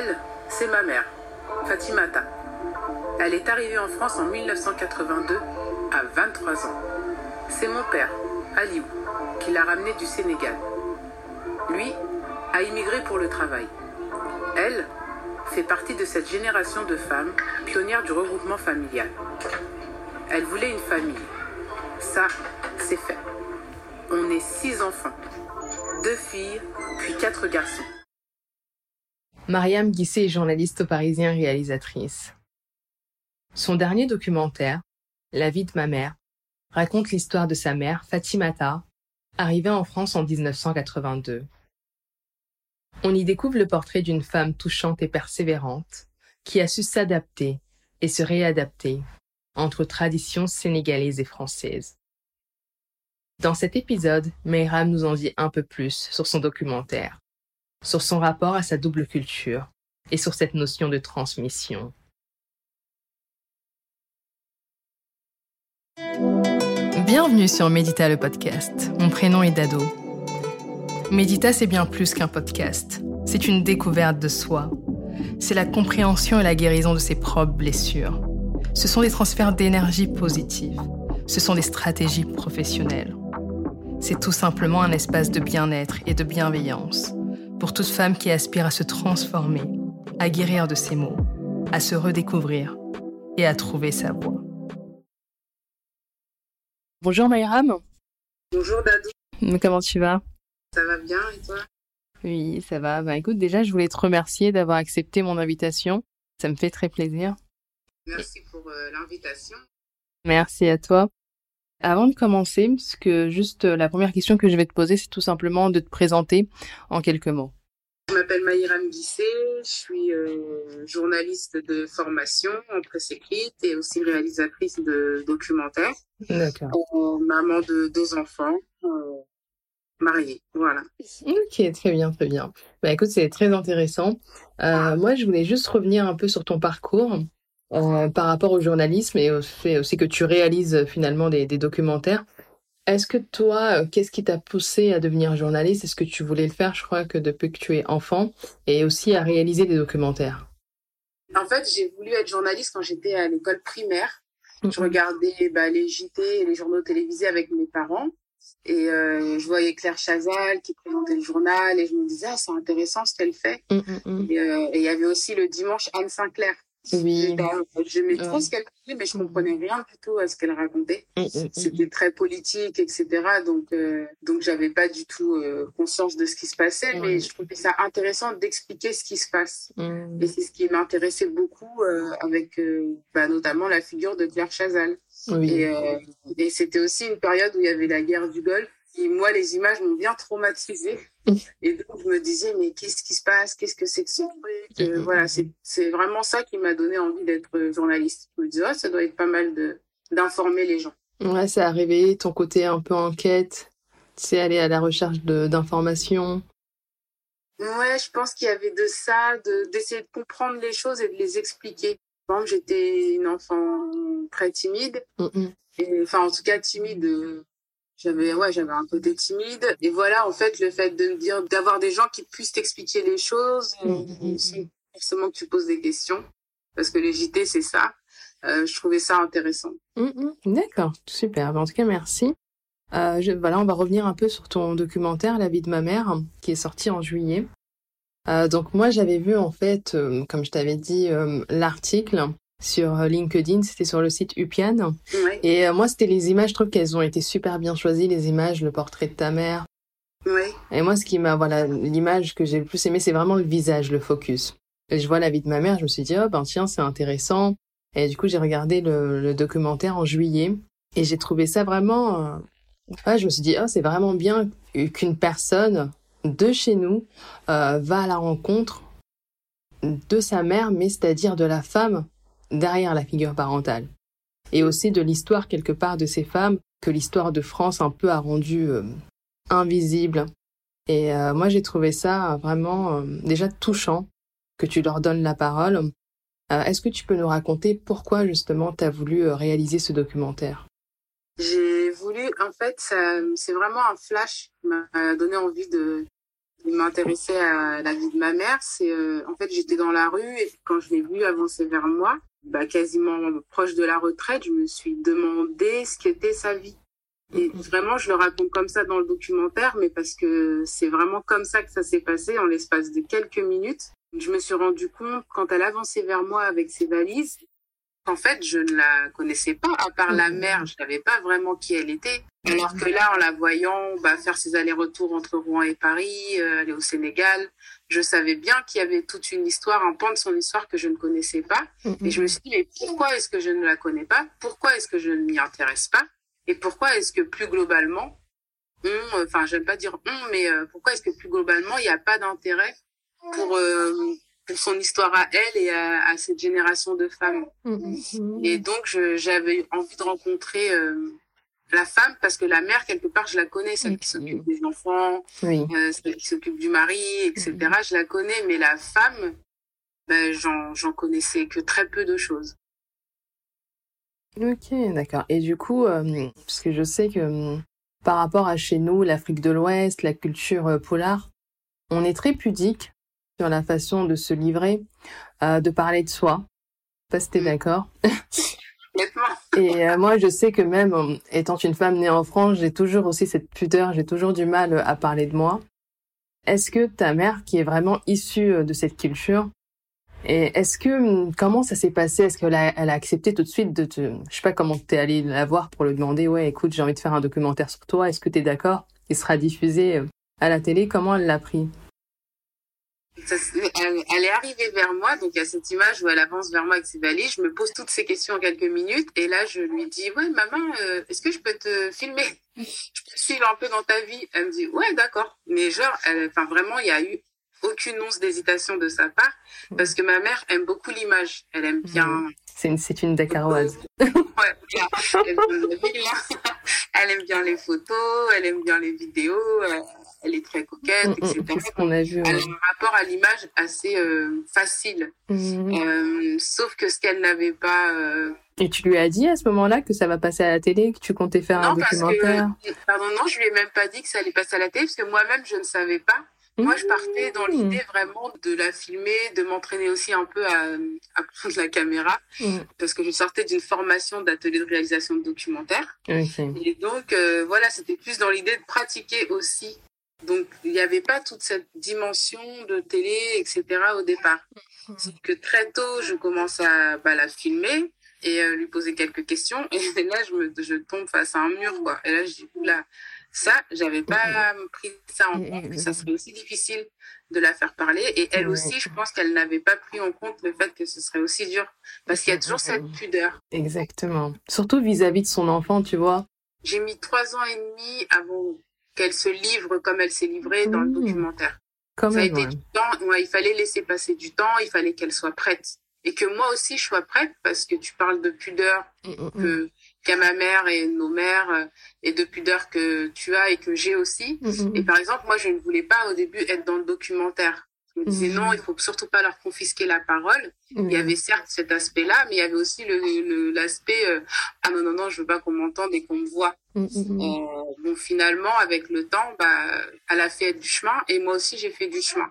Elle, c'est ma mère, Fatimata. Elle est arrivée en France en 1982 à 23 ans. C'est mon père, Aliou, qui l'a ramenée du Sénégal. Lui a immigré pour le travail. Elle fait partie de cette génération de femmes pionnières du regroupement familial. Elle voulait une famille. Ça, c'est fait. On est six enfants. Deux filles, puis quatre garçons. Mariam Guissé est journaliste au Parisien réalisatrice. Son dernier documentaire, La vie de ma mère, raconte l'histoire de sa mère, Fatimata, arrivée en France en 1982. On y découvre le portrait d'une femme touchante et persévérante, qui a su s'adapter et se réadapter entre traditions sénégalaises et françaises. Dans cet épisode, Meyram nous en dit un peu plus sur son documentaire, sur son rapport à sa double culture et sur cette notion de transmission. Bienvenue sur Médita le podcast. Mon prénom est Dado. Médita, c'est bien plus qu'un podcast. C'est une découverte de soi. C'est la compréhension et la guérison de ses propres blessures. Ce sont des transferts d'énergie positive. Ce sont des stratégies professionnelles. C'est tout simplement un espace de bien-être et de bienveillance pour toute femme qui aspire à se transformer, à guérir de ses maux, à se redécouvrir et à trouver sa voie. Bonjour Mayram. Bonjour Dadou. Comment tu vas? Ça va bien et toi? Oui, ça va. Bah écoute, déjà, je voulais te remercier d'avoir accepté mon invitation. Ça me fait très plaisir. Merci pour euh, l'invitation. Merci à toi. Avant de commencer, parce que juste euh, la première question que je vais te poser, c'est tout simplement de te présenter en quelques mots. Je m'appelle Maïram Guissé, je suis euh, journaliste de formation en presse écrite et aussi réalisatrice de documentaires. D'accord. Euh, maman de deux enfants, euh, mariée, voilà. Ok, très bien, très bien. Bah écoute, c'est très intéressant. Moi, je voulais juste revenir un peu sur ton parcours euh, par rapport au journalisme et au fait aussi que tu réalises euh, finalement des, des documentaires. Est-ce que toi, euh, qu'est-ce qui t'a poussé à devenir journaliste? Est-ce que tu voulais le faire, je crois, que depuis que tu es enfant, et aussi à réaliser des documentaires En fait, j'ai voulu être journaliste quand j'étais à l'école primaire. Je regardais bah, les JT et les journaux télévisés avec mes parents. Et euh, je voyais Claire Chazal qui présentait le journal et je me disais, ah, c'est intéressant ce qu'elle fait. Euh, et il y avait aussi le dimanche Anne Sinclair. Oui. Bah, J'aimais trop ce qu'elle faisait, mais je comprenais rien du tout à ce qu'elle racontait. Mm, mm, mm. C'était très politique, etc. Donc, euh, donc j'avais pas du tout euh, conscience de ce qui se passait, mais je trouvais ça intéressant d'expliquer ce qui se passe. Et c'est ce qui m'intéressait beaucoup euh, avec euh, bah, notamment la figure de Claire Chazal. Oui. Et, euh, et c'était aussi une période où il y avait la guerre du Golfe. Moi, les images m'ont bien traumatisée. Et donc, je me disais, mais qu'est-ce qui se passe? Qu'est-ce que c'est que ce truc? Euh, Voilà, c'est c'est vraiment ça qui m'a donné envie d'être euh, journaliste. Je me disais, oh, ça doit être pas mal d'informer les gens. Ouais, ça a réveillé ton côté un peu enquête, sais, aller à la recherche d'informations. Ouais, je pense qu'il y avait de ça, de d'essayer de comprendre les choses et de les expliquer. J'étais une enfant très timide. Mm, mm. Et, enfin, en tout cas, timide. J'avais, ouais, j'avais un côté timide. Et voilà, en fait, le fait de me dire, d'avoir des gens qui puissent t'expliquer les choses, Mhm, mhm. sans forcément que tu poses des questions. Parce que les JT, c'est ça. Euh, je trouvais ça intéressant. Mm, mm. D'accord, super. En tout cas, merci. Euh, je- voilà, on va revenir un peu sur ton documentaire La vie de ma mère, qui est sorti en juillet. Euh, donc moi, j'avais vu en fait, comme je t'avais dit, l'article sur euh, LinkedIn, c'était sur le site Upian. Ouais, Et euh, moi, c'était les images, je trouve qu'elles ont été super bien choisies, les images, le portrait de ta mère. ouais, Et moi, ce qui m'a, voilà, l'image que j'ai le plus aimé, c'est vraiment le visage, le focus. Et je vois la vie de ma mère, je me suis dit, oh ben tiens, c'est intéressant. Et du coup, j'ai regardé le, le documentaire en juillet et j'ai trouvé ça vraiment. euh, ouais, je me suis dit, oh, c'est vraiment bien qu'une personne de chez nous euh, va à la rencontre de sa mère, mais c'est-à-dire de la femme derrière la figure parentale. Et aussi de l'histoire quelque part de ces femmes que l'histoire de France un peu a rendu euh, invisible. Et euh, moi, j'ai trouvé ça vraiment euh, déjà touchant que tu leur donnes la parole. Euh, Est-ce que tu peux nous raconter pourquoi justement tu as voulu réaliser ce documentaire? J'ai voulu, en fait, c'est vraiment un flash qui m'a donné envie de, qui m'intéressait à la vie de ma mère, c'est euh, en fait j'étais dans la rue et quand je l'ai vue avancer vers moi, bah, quasiment proche de la retraite, je me suis demandé ce qu'était sa vie. Et vraiment, je le raconte comme ça dans le documentaire, mais parce que c'est vraiment comme ça que ça s'est passé en l'espace de quelques minutes. Je me suis rendu compte quand elle avançait vers moi avec ses valises, en fait, je ne la connaissais pas, à part la mère, je savais pas vraiment qui elle était. Alors que là, en la voyant bah, faire ses allers-retours entre Rouen et Paris, euh, aller au Sénégal, je savais bien qu'il y avait toute une histoire, un pan de son histoire que je ne connaissais pas. Et je me suis dit, mais pourquoi est-ce que je ne la connais pas? Pourquoi est-ce que je ne m'y intéresse pas? Et pourquoi est-ce que plus globalement, on, enfin, j'aime pas dire on, mais euh, pourquoi est-ce que plus globalement, il n'y a pas d'intérêt pour euh, pour son histoire à elle et à, cette génération de femmes? Et donc, j'avais envie de rencontrer euh, la femme parce que la mère, quelque part, je la connais, celle qui s'occupe des enfants, euh, celle qui s'occupe du mari, etc. Mm-hmm. Je la connais, mais la femme, ben, j'en connaissais que très peu de choses. Ok, d'accord. Et du coup, euh, parce que je sais que par rapport à chez nous, l'Afrique de l'Ouest, la culture polar, on est très pudique sur la façon de se livrer, euh, de parler de soi. Pas si t'es mm. d'accord. Et euh, moi, je sais que même euh, étant une femme née en France, j'ai toujours aussi cette pudeur, j'ai toujours du mal à parler de moi. Est-ce que ta mère, qui est vraiment issue de cette culture, et est-ce que hum, comment ça s'est passé? Est-ce qu'elle a, a accepté tout de suite de te, je sais pas comment t'es allé la voir pour lui demander, ouais, écoute, j'ai envie de faire un documentaire sur toi. Est-ce que t'es d'accord? Il sera diffusé à la télé. Comment elle l'a pris? Elle, est arrivée vers moi, donc il y a cette image où elle avance vers moi avec ses valises. Je me pose toutes ces questions en quelques minutes et là je lui dis ouais maman, euh, est-ce que je peux te filmer? Je peux te suivre un peu dans ta vie Elle me dit ouais d'accord, mais genre, enfin vraiment il y a eu aucune once d'hésitation de sa part parce que ma mère aime beaucoup l'image. Elle aime bien. Mmh. C'est une, c'est une Dakaroise. ouais, elle aime bien les photos, elle aime bien les vidéos. Elle est très coquette, mm, mm, etc. ce qu'on a vu. Elle a un rapport à l'image assez euh, facile. Mm, euh, sauf que ce qu'elle n'avait pas. Euh, Et tu lui as dit à ce moment-là que ça va passer à la télé, que tu comptais faire un documentaire que, Pardon, non, je lui ai même pas dit que ça allait passer à la télé, parce que moi-même, je ne savais pas. Moi, je partais dans l'idée vraiment de la filmer, de m'entraîner aussi un peu à, à prendre la caméra, parce que je sortais d'une formation d'atelier de réalisation de documentaire. Et donc, voilà, c'était plus dans l'idée de pratiquer aussi donc, il n'y avait pas toute cette dimension de télé, etc. au départ. C'est que très tôt, je commence à bah, la filmer et euh, lui poser quelques questions. Et là, je, me, je tombe face à un mur, quoi. Et là, je dis, oula, ça, j'avais pas pris ça en compte, que ça serait aussi difficile de la faire parler. Et elle aussi, je pense qu'elle n'avait pas pris en compte le fait que ce serait aussi dur. Parce qu'il y a toujours cette pudeur. Exactement. Surtout vis-à-vis -vis de son enfant, tu vois. J'ai mis trois ans et demi avant qu'elle se livre comme elle s'est livrée dans le mmh. documentaire. Comme ça a été du temps, il fallait laisser passer du temps, il fallait qu'elle soit prête. Et que moi aussi je sois prête parce que tu parles de pudeur mmh, mmh, que qu'a ma mère et nos mères euh, et de pudeur que tu as et que j'ai aussi. Et par exemple, moi je ne voulais pas au début être dans le documentaire. Disais non, mhm. il faut surtout pas leur confisquer la parole. Il y avait certes cet aspect-là, mais il y avait aussi le l'aspect euh, ah non non non, je veux pas qu'on m'entende et qu'on me voit. Mhm, mhm. Euh, bon finalement avec le temps, bah elle a fait du chemin et moi aussi j'ai fait du chemin.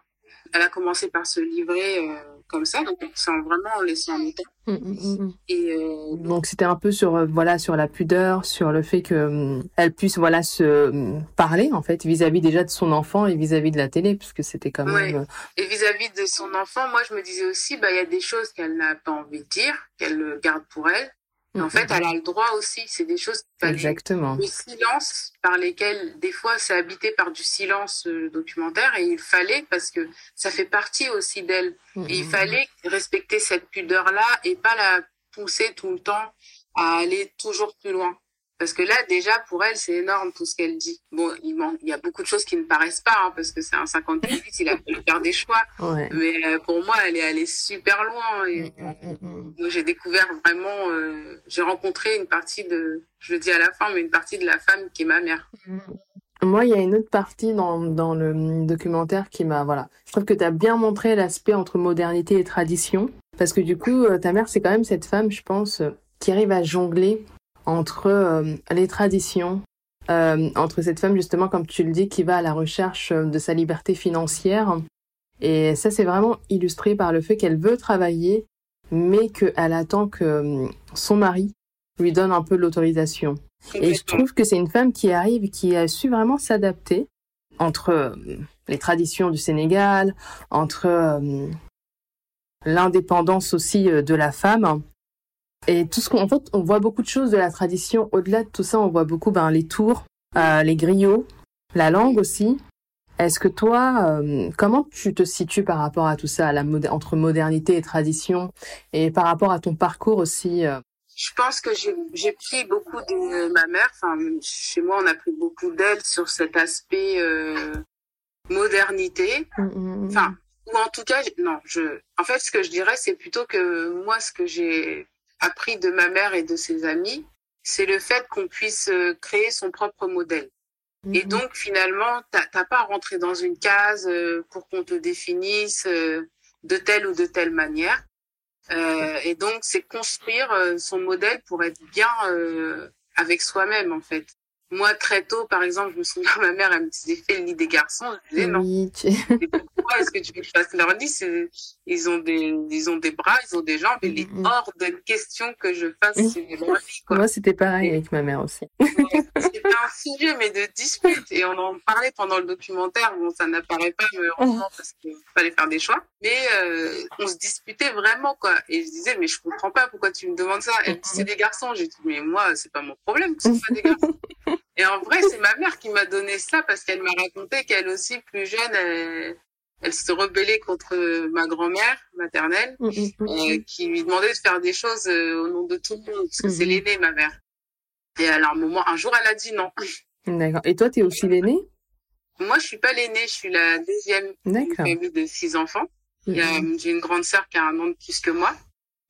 Elle a commencé par se livrer euh, comme ça, donc sans vraiment laisser un temps. Mm, mm, mm, et euh, donc c'était un peu sur euh, voilà sur la pudeur, sur le fait que elle puisse voilà se parler en fait vis-à-vis déjà de son enfant et vis-à-vis de la télé, puisque c'était quand même. Ouais. Et vis-à-vis de son enfant, moi je me disais aussi bah il y a des choses qu'elle n'a pas envie de dire, qu'elle garde pour elle en fait, elle a le droit aussi. C'est des choses. Exactement. Le silence par lesquels, des fois, c'est habité par du silence euh, documentaire et il fallait parce que ça fait partie aussi d'elle. Et il fallait respecter cette pudeur-là et pas la pousser tout le temps à aller toujours plus loin. Parce que là, déjà, pour elle, c'est énorme tout ce qu'elle dit. Bon, il, manque, il y a beaucoup de choses qui ne paraissent pas, hein, parce que c'est un 58, il a fallu faire des choix. Mais euh, pour moi, elle est allée super loin. Et, mm, mm, mm, j'ai découvert vraiment, euh, j'ai rencontré une partie de, je le dis à la fin, mais une partie de la femme qui est ma mère. Moi, il y a une autre partie dans, dans le documentaire qui m'a, voilà. Je trouve que tu as bien montré l'aspect entre modernité et tradition. Parce que du coup, euh, ta mère, c'est quand même cette femme, je pense, qui arrive à jongler entre euh, les traditions euh, entre cette femme justement, comme tu le dis, qui va à la recherche de sa liberté financière. Et ça, c'est vraiment illustré par le fait qu'elle veut travailler, mais qu'elle attend que euh, son mari lui donne un peu l'autorisation. Et je trouve que c'est une femme qui arrive, qui a su vraiment s'adapter entre euh, les traditions du Sénégal, entre euh, l'indépendance aussi de la femme. Et tout ce qu'on, en fait, on voit beaucoup de choses de la tradition. Au-delà de tout ça, on voit beaucoup ben, les tours, les griots, la langue aussi. Est-ce que toi, euh, comment tu te situes par rapport à tout ça, la entre modernité et tradition, et par rapport à ton parcours aussi euh? Je pense que j'ai pris beaucoup de ma mère. Enfin, chez moi, on a pris beaucoup d'elle sur cet aspect euh, modernité. Mmh, mmh, mmh. Enfin, ou en tout cas, non. Je, en fait, ce que je dirais, c'est plutôt que moi, ce que j'ai appris de ma mère et de ses amis, c'est le fait qu'on puisse créer son propre modèle. Et mhm. donc finalement, t'as pas à rentrer dans une case euh, pour qu'on te définisse euh, de telle ou de telle manière. Euh, et donc c'est construire son modèle pour être bien avec soi-même en fait. Moi, très tôt, par exemple, je me souviens, ma mère, elle me disait, fais le lit des garçons. Je disais, non. Pourquoi est-ce que tu veux que je fasse leur lit? Ils ont des, ils ont des bras, ils ont des jambes. Il est hors de question que je fasse leur lit, Moi, c'était pareil avec ma mère aussi. c'était un sujet, mais de dispute. Et on en parlait pendant le documentaire. Bon, ça n'apparaît pas, mais heureusement, parce qu'il fallait faire des choix. Mais, euh, on se disputait vraiment, quoi. Et je disais, mais je comprends pas pourquoi tu me demandes ça. Elle me dit, c'est des garçons. J'ai dit, mais moi, c'est pas mon problème que ce soit des garçons. Et en vrai, c'est ma mère qui m'a donné ça parce qu'elle m'a raconté qu'elle aussi, plus jeune, elle, se rebellait contre ma grand-mère maternelle, mm, mm, mm, euh, qui lui demandait de faire des choses euh, au nom de tout le monde, parce que c'est l'aînée, ma mère. Et alors, un moment, un jour, elle a dit non. D'accord. Et toi, tu es aussi l'aînée? Moi, je suis pas l'aînée, je suis la deuxième famille de six enfants. J'ai une grande sœur qui a un an de plus que moi.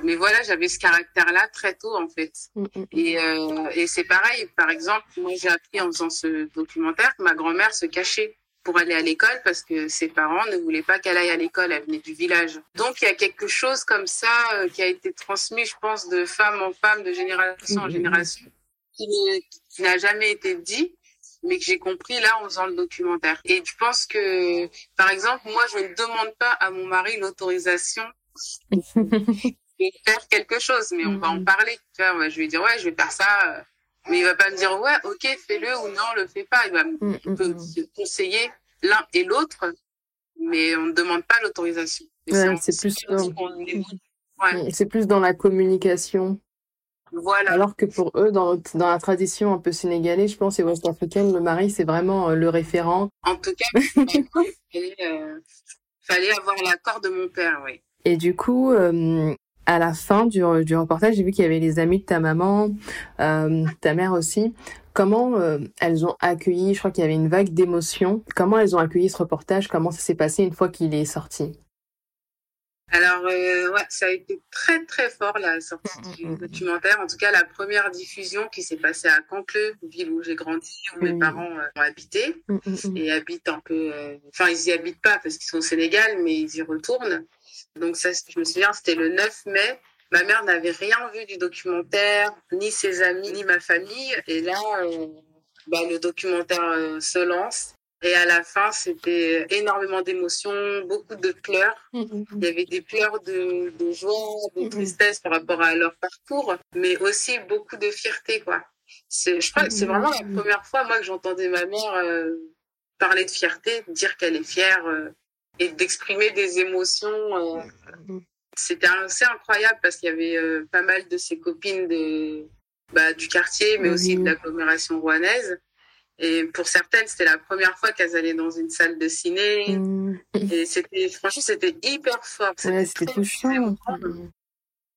Mais voilà, j'avais ce caractère-là très tôt en fait. Mm. Et, euh, et c'est pareil, par exemple, moi j'ai appris en faisant ce documentaire que ma grand-mère se cachait pour aller à l'école parce que ses parents ne voulaient pas qu'elle aille à l'école, elle venait du village. Donc il y a quelque chose comme ça euh, qui a été transmis, je pense, de femme en femme, de génération en génération, qui, n'a jamais été dit mais que j'ai compris là en faisant le documentaire. Et je pense que, par exemple, moi, je ne demande pas à mon mari l'autorisation faire quelque chose, mais on va en mm. parler. Tu vois, je vais dire, ouais, je vais faire ça. Euh, mais il va pas me dire, ouais, ok, fais-le ou non, le fais pas. Il va me mm, mm, conseiller l'un et l'autre, mais on ne demande pas l'autorisation. c'est plus, dans... plus dans la communication. Voilà. Alors que pour eux, dans, dans la tradition un peu sénégalaise, je pense, et ouest-africaine, le mari, c'est vraiment euh, le référent. En tout cas, il fallait, euh, fallait avoir l'accord de mon père, oui. Et du coup, à la fin du, du reportage, j'ai vu qu'il y avait les amis de ta maman, euh, ta mère aussi. Comment euh, elles ont accueilli, je crois qu'il y avait une vague d'émotions, comment elles ont accueilli ce reportage, comment ça s'est passé une fois qu'il est sorti? Alors, euh, ouais, ça a été très très fort la sortie mm, du mm, mm, documentaire. En tout cas, la première diffusion qui s'est passée à Cancleux, ville où j'ai grandi, où mes parents ont habité et habitent un peu. Enfin, ils y habitent pas parce qu'ils sont au Sénégal, mais ils y retournent. Donc ça, je me souviens, c'était le 9 mai. Ma mère n'avait rien vu du documentaire, ni ses amis, ni ma famille. Et là, euh, bah, le documentaire euh, se lance. Et à la fin, c'était énormément d'émotions, beaucoup de pleurs. Mmh, mmh. Il y avait des pleurs de, de joie, de tristesse par rapport à leur parcours, mais aussi beaucoup de fierté, quoi. C'est, je crois que c'est vraiment la première fois, moi, que j'entendais ma mère euh, parler de fierté, dire qu'elle est fière et d'exprimer des émotions. Euh, c'était assez incroyable parce qu'il y avait euh, pas mal de ses copines bah, du quartier, mais aussi de l'agglomération rouennaise. Et pour certaines, c'était la première fois qu'elles allaient dans une salle de ciné. Mm. Et c'était, franchement, c'était hyper fort. C'était touchant.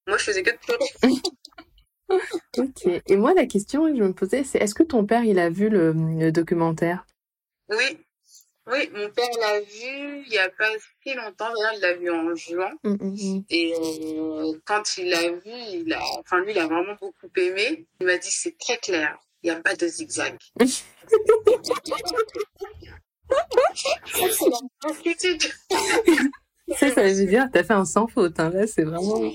Moi, je faisais que de pleurer. ok. Et moi, la question que je me posais, c'est est-ce que ton père, il a vu le documentaire? Oui, oui, mon père l'a vu il n'y a pas si longtemps. D'ailleurs, il l'a vu en juin. Mm, mm, mm. Et euh, quand il l'a vu, il a, enfin lui, il a vraiment beaucoup aimé. Il m'a dit c'est très clair. Il n'y a pas de zigzag. ça, ça veut dire t'as fait un sans faute. Hein. Là, c'est vraiment.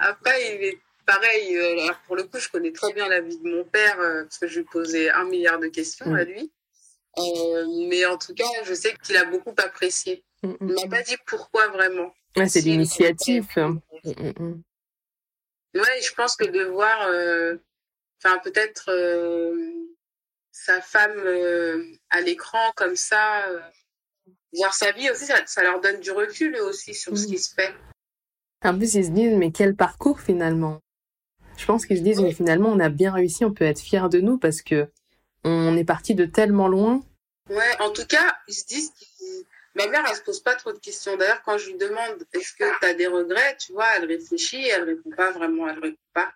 Après, il est pareil, euh, alors pour le coup, je connais très bien la vie de mon père euh, parce que je lui posais un milliard de questions à lui. Euh, mais en tout cas, je sais qu'il a beaucoup apprécié. Mm, mm, Il m'a pas dit pourquoi vraiment. Ouais, c'est l'initiative. Ouais, je pense que de voir, enfin peut-être sa femme à l'écran comme ça, voir sa vie aussi, ça, ça, leur donne du recul aussi sur ce qui se fait. En plus, ils se disent, mais quel parcours finalement? Je pense qu'ils se disent, mais finalement, on a bien réussi, on peut être fiers de nous parce que on est parti de tellement loin. Ouais, en tout cas, ils se disent Ma mère, elle se pose pas trop de questions. D'ailleurs, quand je lui demande est-ce que tu as des regrets, tu vois, elle réfléchit, elle répond pas vraiment, elle répond pas.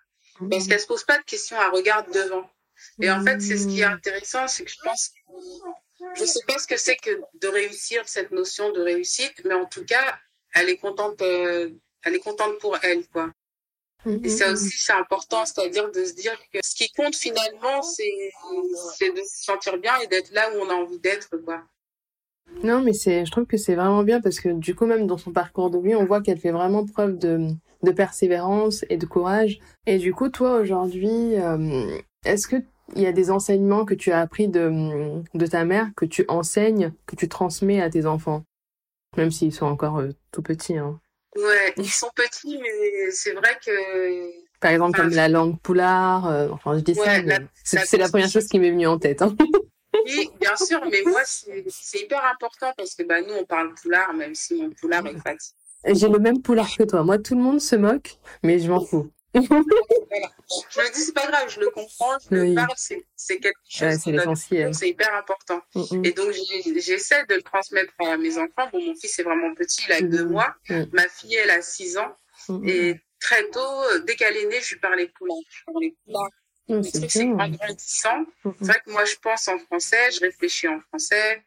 Parce qu'elle se pose pas de questions, elle regarde devant. Et en fait, c'est ce qui est intéressant, c'est que je pense, je sais pas ce que c'est que de réussir cette notion de réussite, mais en tout cas, elle est contente euh, elle est contente pour elle, quoi. Et ça mm-hmm. aussi, c'est important, c'est-à-dire de se dire que ce qui compte finalement, c'est, de se sentir bien et d'être là où on a envie d'être, quoi. Non, mais c'est, je trouve que c'est vraiment bien parce que du coup, même dans son parcours de vie, on voit qu'elle fait vraiment preuve de, de persévérance et de courage. Et du coup, toi, aujourd'hui, euh, est-ce que il y a des enseignements que tu as appris de, de ta mère, que tu enseignes, que tu transmets à tes enfants, même s'ils sont encore euh, tout petits. Hein. Ouais, ils sont petits, mais c'est vrai que. Par exemple, comme la langue poulard, euh, enfin, je dis ça, c'est la première chose qui m'est venue en tête. Hein. Oui, bien sûr, mais moi, c'est hyper important parce que bah, nous, on parle poulard, même si mon poulard est fatigué. J'ai le même poulard que toi. Moi, tout le monde se moque, mais je m'en fous. Je me dis, c'est pas grave, je le comprends, je le parle, c'est quelque chose. c'est l'essentiel. C'est hyper important. Mm, mm. Et donc, j'essaie de le transmettre à mes enfants. Bon, mon fils est vraiment petit, il a deux mm, mois. Ma fille, elle a six ans. Et très tôt, dès qu'elle est née, je lui parlais poulard. Je parlais poulard. c'est en grandissant. C'est vrai que moi, je pense en français, je réfléchis en français.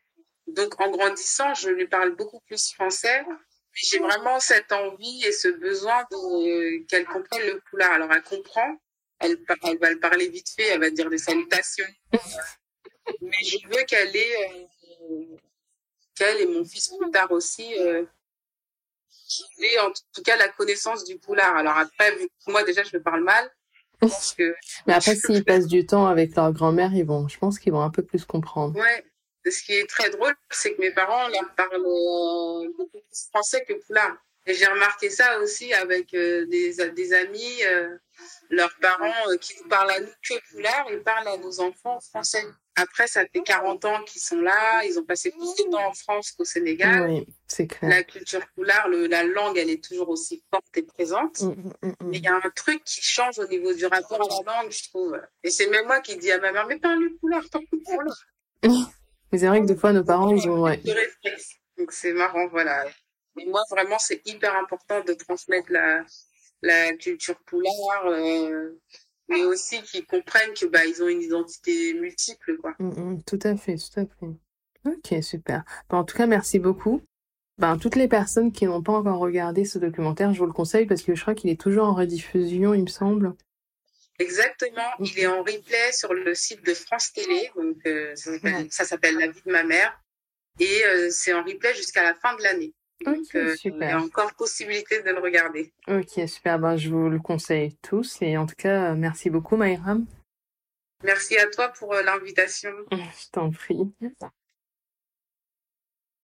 Donc, en grandissant, je lui parle beaucoup plus français j'ai vraiment cette envie et ce besoin de qu'elle comprenne le poulard. Alors elle comprend, elle, elle va le parler vite fait, elle va dire des salutations. Mais je veux qu'elle ait, euh, qu'elle et mon fils plus tard aussi, euh, aient en tout cas la connaissance du poulard. Alors après, vu que moi déjà je le parle mal, que Mais après, s'ils passent du temps avec leur grand-mère, ils vont, je pense qu'ils vont un peu plus comprendre. Ouais, ce qui est très drôle, c'est que mes parents leur parlent euh, beaucoup plus français que poulard. Et j'ai remarqué ça aussi avec euh, des, des amis, euh, leurs parents qui nous parlent à nous que poulard, ils parlent à nos enfants français. Après, ça fait 40 ans qu'ils sont là, ils ont passé plus de temps en France qu'au Sénégal. Oui, c'est clair. La culture poulard, le, la langue, elle est toujours aussi forte et présente. Mm, mm, mm, Mais il y a un truc qui change au niveau du rapport à la langue, je trouve. Et c'est même moi qui dis à ma mère, mais parle le poulard, parle le poulard. Mais c'est vrai que des fois, nos parents, ils ont... Ouais. Donc c'est marrant, voilà. Mais moi, vraiment, c'est hyper important de transmettre la, la culture poulard, euh, mais aussi qu'ils comprennent que bah ils ont une identité multiple, quoi. Mm, mm, tout à fait, tout à fait. Ok, super. Bah, en tout cas, merci beaucoup. Ben, toutes les personnes qui n'ont pas encore regardé ce documentaire, je vous le conseille parce que je crois qu'il est toujours en rediffusion, il me semble. Exactement, il est en replay sur le site de France Télé, donc euh, ça s'appelle La vie de ma mère, et euh, c'est en replay jusqu'à la fin de l'année. Donc euh, il y a encore possibilité de le regarder. Ok, super, ben, je vous le conseille tous, et en tout cas, merci beaucoup Maïram. Merci à toi pour l'invitation. Je t'en prie.